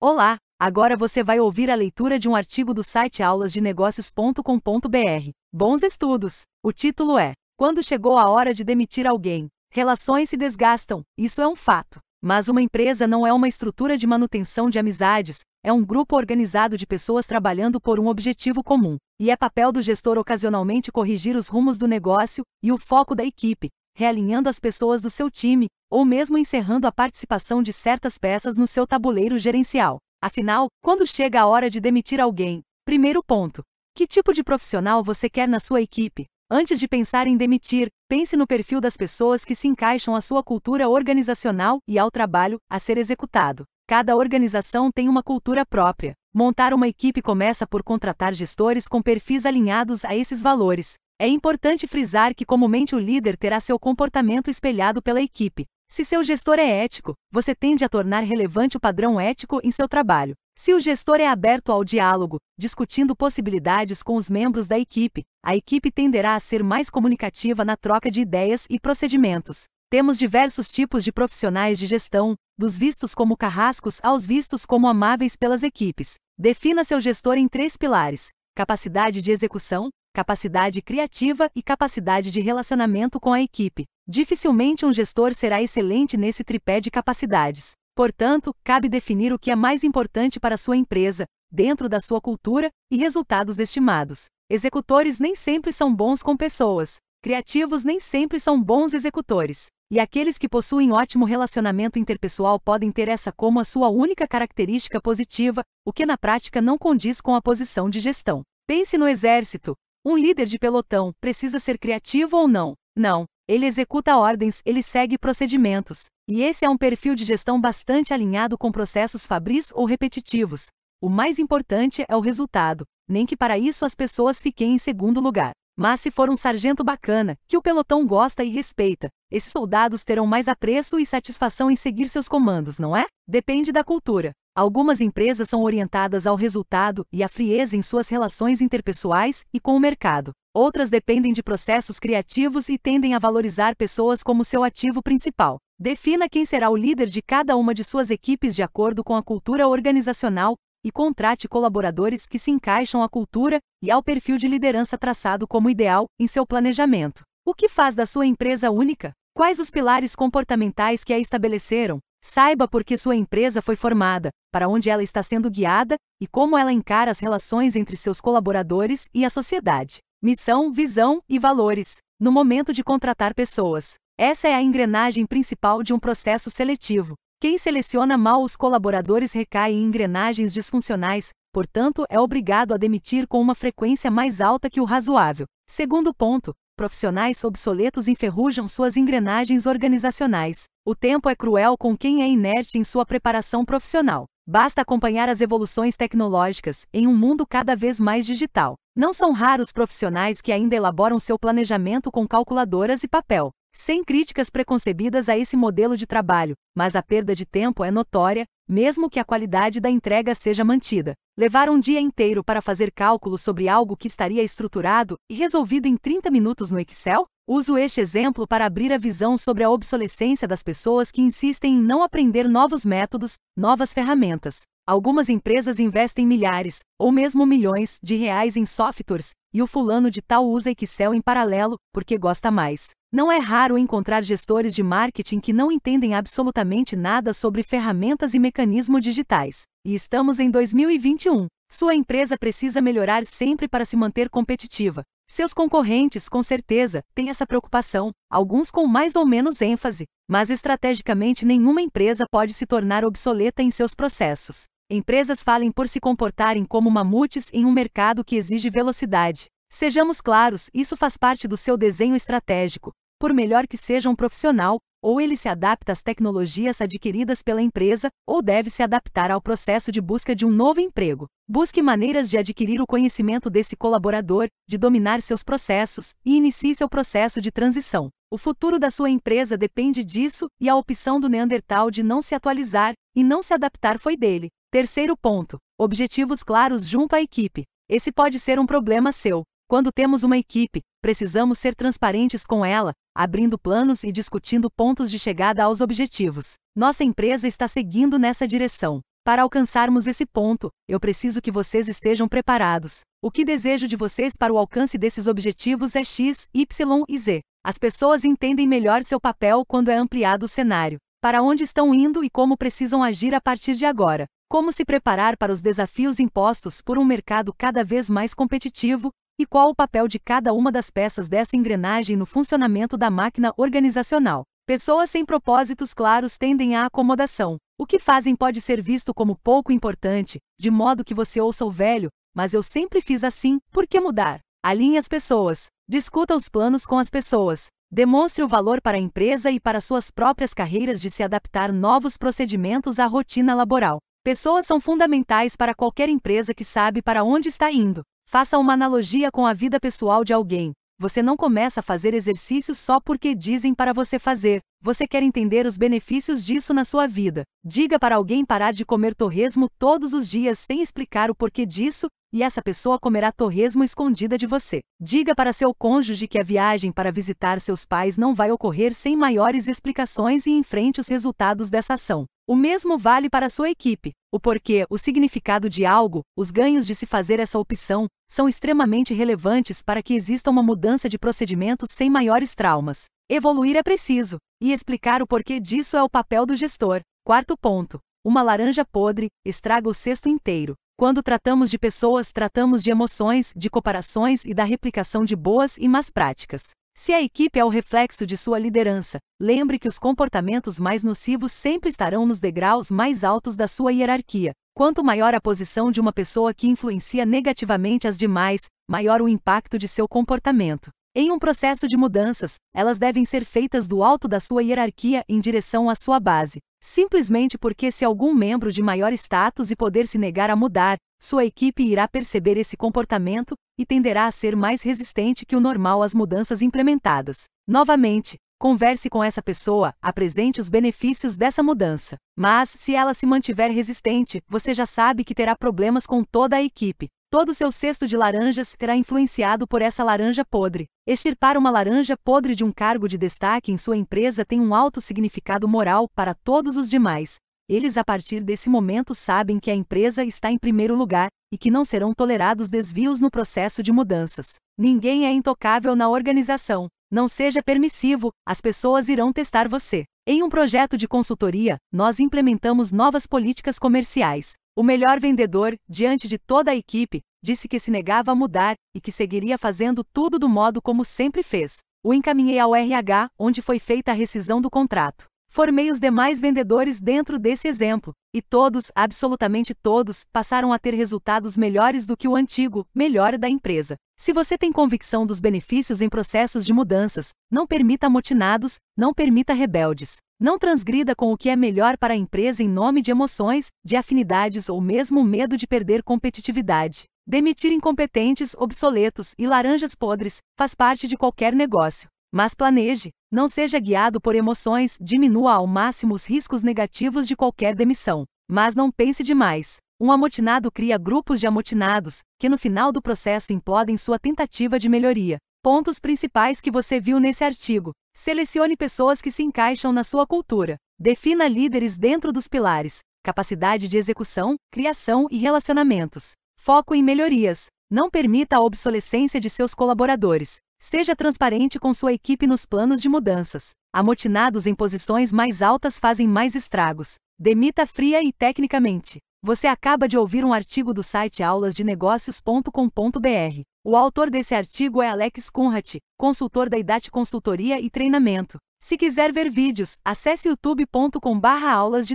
Olá! Agora você vai ouvir a leitura de um artigo do site aulasdenegócios.com.br. Bons estudos! O título é: Quando chegou a hora de demitir alguém. Relações se desgastam, isso é um fato. Mas uma empresa não é uma estrutura de manutenção de amizades, é um grupo organizado de pessoas trabalhando por um objetivo comum. E é papel do gestor ocasionalmente corrigir os rumos do negócio e o foco da equipe, realinhando as pessoas do seu time, ou mesmo encerrando a participação de certas peças no seu tabuleiro gerencial. Afinal, quando chega a hora de demitir alguém, primeiro ponto: que tipo de profissional você quer na sua equipe? Antes de pensar em demitir, pense no perfil das pessoas que se encaixam à sua cultura organizacional e ao trabalho a ser executado. Cada organização tem uma cultura própria. Montar uma equipe começa por contratar gestores com perfis alinhados a esses valores. É importante frisar que comumente o líder terá seu comportamento espelhado pela equipe. Se seu gestor é ético, você tende a tornar relevante o padrão ético em seu trabalho. Se o gestor é aberto ao diálogo, discutindo possibilidades com os membros da equipe, a equipe tenderá a ser mais comunicativa na troca de ideias e procedimentos. Temos diversos tipos de profissionais de gestão, dos vistos como carrascos aos vistos como amáveis pelas equipes. Defina seu gestor em três pilares: capacidade de execução, capacidade criativa e capacidade de relacionamento com a equipe. Dificilmente um gestor será excelente nesse tripé de capacidades. Portanto, cabe definir o que é mais importante para sua empresa, dentro da sua cultura e resultados estimados. Executores nem sempre são bons com pessoas. Criativos nem sempre são bons executores. E aqueles que possuem ótimo relacionamento interpessoal podem ter essa como a sua única característica positiva, o que na prática não condiz com a posição de gestão. Pense no exército, um líder de pelotão precisa ser criativo ou não? Não. Ele executa ordens, ele segue procedimentos. E esse é um perfil de gestão bastante alinhado com processos fabris ou repetitivos. O mais importante é o resultado, nem que para isso as pessoas fiquem em segundo lugar. Mas se for um sargento bacana, que o pelotão gosta e respeita, esses soldados terão mais apreço e satisfação em seguir seus comandos, não é? Depende da cultura. Algumas empresas são orientadas ao resultado e à frieza em suas relações interpessoais e com o mercado. Outras dependem de processos criativos e tendem a valorizar pessoas como seu ativo principal. Defina quem será o líder de cada uma de suas equipes de acordo com a cultura organizacional e contrate colaboradores que se encaixam à cultura e ao perfil de liderança traçado como ideal em seu planejamento. O que faz da sua empresa única? Quais os pilares comportamentais que a estabeleceram? Saiba por que sua empresa foi formada, para onde ela está sendo guiada e como ela encara as relações entre seus colaboradores e a sociedade. Missão, visão e valores. No momento de contratar pessoas. Essa é a engrenagem principal de um processo seletivo. Quem seleciona mal os colaboradores recai em engrenagens disfuncionais, portanto, é obrigado a demitir com uma frequência mais alta que o razoável. Segundo ponto, profissionais obsoletos enferrujam suas engrenagens organizacionais. O tempo é cruel com quem é inerte em sua preparação profissional. Basta acompanhar as evoluções tecnológicas em um mundo cada vez mais digital. Não são raros profissionais que ainda elaboram seu planejamento com calculadoras e papel. Sem críticas preconcebidas a esse modelo de trabalho, mas a perda de tempo é notória, mesmo que a qualidade da entrega seja mantida. Levar um dia inteiro para fazer cálculos sobre algo que estaria estruturado e resolvido em 30 minutos no Excel? Uso este exemplo para abrir a visão sobre a obsolescência das pessoas que insistem em não aprender novos métodos, novas ferramentas. Algumas empresas investem milhares, ou mesmo milhões, de reais em softwares, e o fulano de tal usa Excel em paralelo, porque gosta mais. Não é raro encontrar gestores de marketing que não entendem absolutamente nada sobre ferramentas e mecanismos digitais. E estamos em 2021. Sua empresa precisa melhorar sempre para se manter competitiva. Seus concorrentes, com certeza, têm essa preocupação, alguns com mais ou menos ênfase, mas estrategicamente nenhuma empresa pode se tornar obsoleta em seus processos. Empresas falem por se comportarem como mamutes em um mercado que exige velocidade. Sejamos claros, isso faz parte do seu desenho estratégico. Por melhor que seja um profissional, ou ele se adapta às tecnologias adquiridas pela empresa, ou deve se adaptar ao processo de busca de um novo emprego. Busque maneiras de adquirir o conhecimento desse colaborador, de dominar seus processos e inicie seu processo de transição. O futuro da sua empresa depende disso e a opção do Neandertal de não se atualizar e não se adaptar foi dele. Terceiro ponto: objetivos claros junto à equipe. Esse pode ser um problema seu. Quando temos uma equipe, precisamos ser transparentes com ela, abrindo planos e discutindo pontos de chegada aos objetivos. Nossa empresa está seguindo nessa direção. Para alcançarmos esse ponto, eu preciso que vocês estejam preparados. O que desejo de vocês para o alcance desses objetivos é X, Y e Z. As pessoas entendem melhor seu papel quando é ampliado o cenário. Para onde estão indo e como precisam agir a partir de agora. Como se preparar para os desafios impostos por um mercado cada vez mais competitivo e qual o papel de cada uma das peças dessa engrenagem no funcionamento da máquina organizacional. Pessoas sem propósitos claros tendem à acomodação. O que fazem pode ser visto como pouco importante, de modo que você ouça o velho, mas eu sempre fiz assim, por que mudar? Alinhe as pessoas. Discuta os planos com as pessoas. Demonstre o valor para a empresa e para suas próprias carreiras de se adaptar novos procedimentos à rotina laboral. Pessoas são fundamentais para qualquer empresa que sabe para onde está indo. Faça uma analogia com a vida pessoal de alguém. Você não começa a fazer exercício só porque dizem para você fazer. Você quer entender os benefícios disso na sua vida. Diga para alguém parar de comer torresmo todos os dias sem explicar o porquê disso, e essa pessoa comerá torresmo escondida de você. Diga para seu cônjuge que a viagem para visitar seus pais não vai ocorrer sem maiores explicações e enfrente os resultados dessa ação. O mesmo vale para sua equipe. O porquê, o significado de algo, os ganhos de se fazer essa opção, são extremamente relevantes para que exista uma mudança de procedimentos sem maiores traumas. Evoluir é preciso, e explicar o porquê disso é o papel do gestor. Quarto ponto. Uma laranja podre estraga o cesto inteiro. Quando tratamos de pessoas, tratamos de emoções, de comparações e da replicação de boas e más práticas. Se a equipe é o reflexo de sua liderança, lembre que os comportamentos mais nocivos sempre estarão nos degraus mais altos da sua hierarquia. Quanto maior a posição de uma pessoa que influencia negativamente as demais, maior o impacto de seu comportamento. Em um processo de mudanças, elas devem ser feitas do alto da sua hierarquia em direção à sua base. Simplesmente porque, se algum membro de maior status e poder se negar a mudar, sua equipe irá perceber esse comportamento e tenderá a ser mais resistente que o normal às mudanças implementadas. Novamente, converse com essa pessoa, apresente os benefícios dessa mudança. Mas, se ela se mantiver resistente, você já sabe que terá problemas com toda a equipe. Todo seu cesto de laranjas será influenciado por essa laranja podre. Extirpar uma laranja podre de um cargo de destaque em sua empresa tem um alto significado moral para todos os demais. Eles, a partir desse momento, sabem que a empresa está em primeiro lugar e que não serão tolerados desvios no processo de mudanças. Ninguém é intocável na organização. Não seja permissivo, as pessoas irão testar você. Em um projeto de consultoria, nós implementamos novas políticas comerciais. O melhor vendedor, diante de toda a equipe, disse que se negava a mudar e que seguiria fazendo tudo do modo como sempre fez. O encaminhei ao RH, onde foi feita a rescisão do contrato. Formei os demais vendedores dentro desse exemplo, e todos, absolutamente todos, passaram a ter resultados melhores do que o antigo, melhor da empresa. Se você tem convicção dos benefícios em processos de mudanças, não permita amotinados, não permita rebeldes. Não transgrida com o que é melhor para a empresa em nome de emoções, de afinidades ou mesmo medo de perder competitividade. Demitir incompetentes, obsoletos e laranjas podres faz parte de qualquer negócio. Mas planeje, não seja guiado por emoções, diminua ao máximo os riscos negativos de qualquer demissão. Mas não pense demais. Um amotinado cria grupos de amotinados, que no final do processo implodem sua tentativa de melhoria. Pontos principais que você viu nesse artigo. Selecione pessoas que se encaixam na sua cultura. Defina líderes dentro dos pilares: capacidade de execução, criação e relacionamentos. Foco em melhorias. Não permita a obsolescência de seus colaboradores. Seja transparente com sua equipe nos planos de mudanças. Amotinados em posições mais altas fazem mais estragos. Demita fria e tecnicamente. Você acaba de ouvir um artigo do site aulasdenegócios.com.br. O autor desse artigo é Alex Kunrat, consultor da IDAT Consultoria e Treinamento. Se quiser ver vídeos, acesse youtube.com/aulas.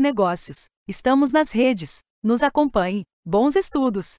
Estamos nas redes. Nos acompanhe. Bons estudos!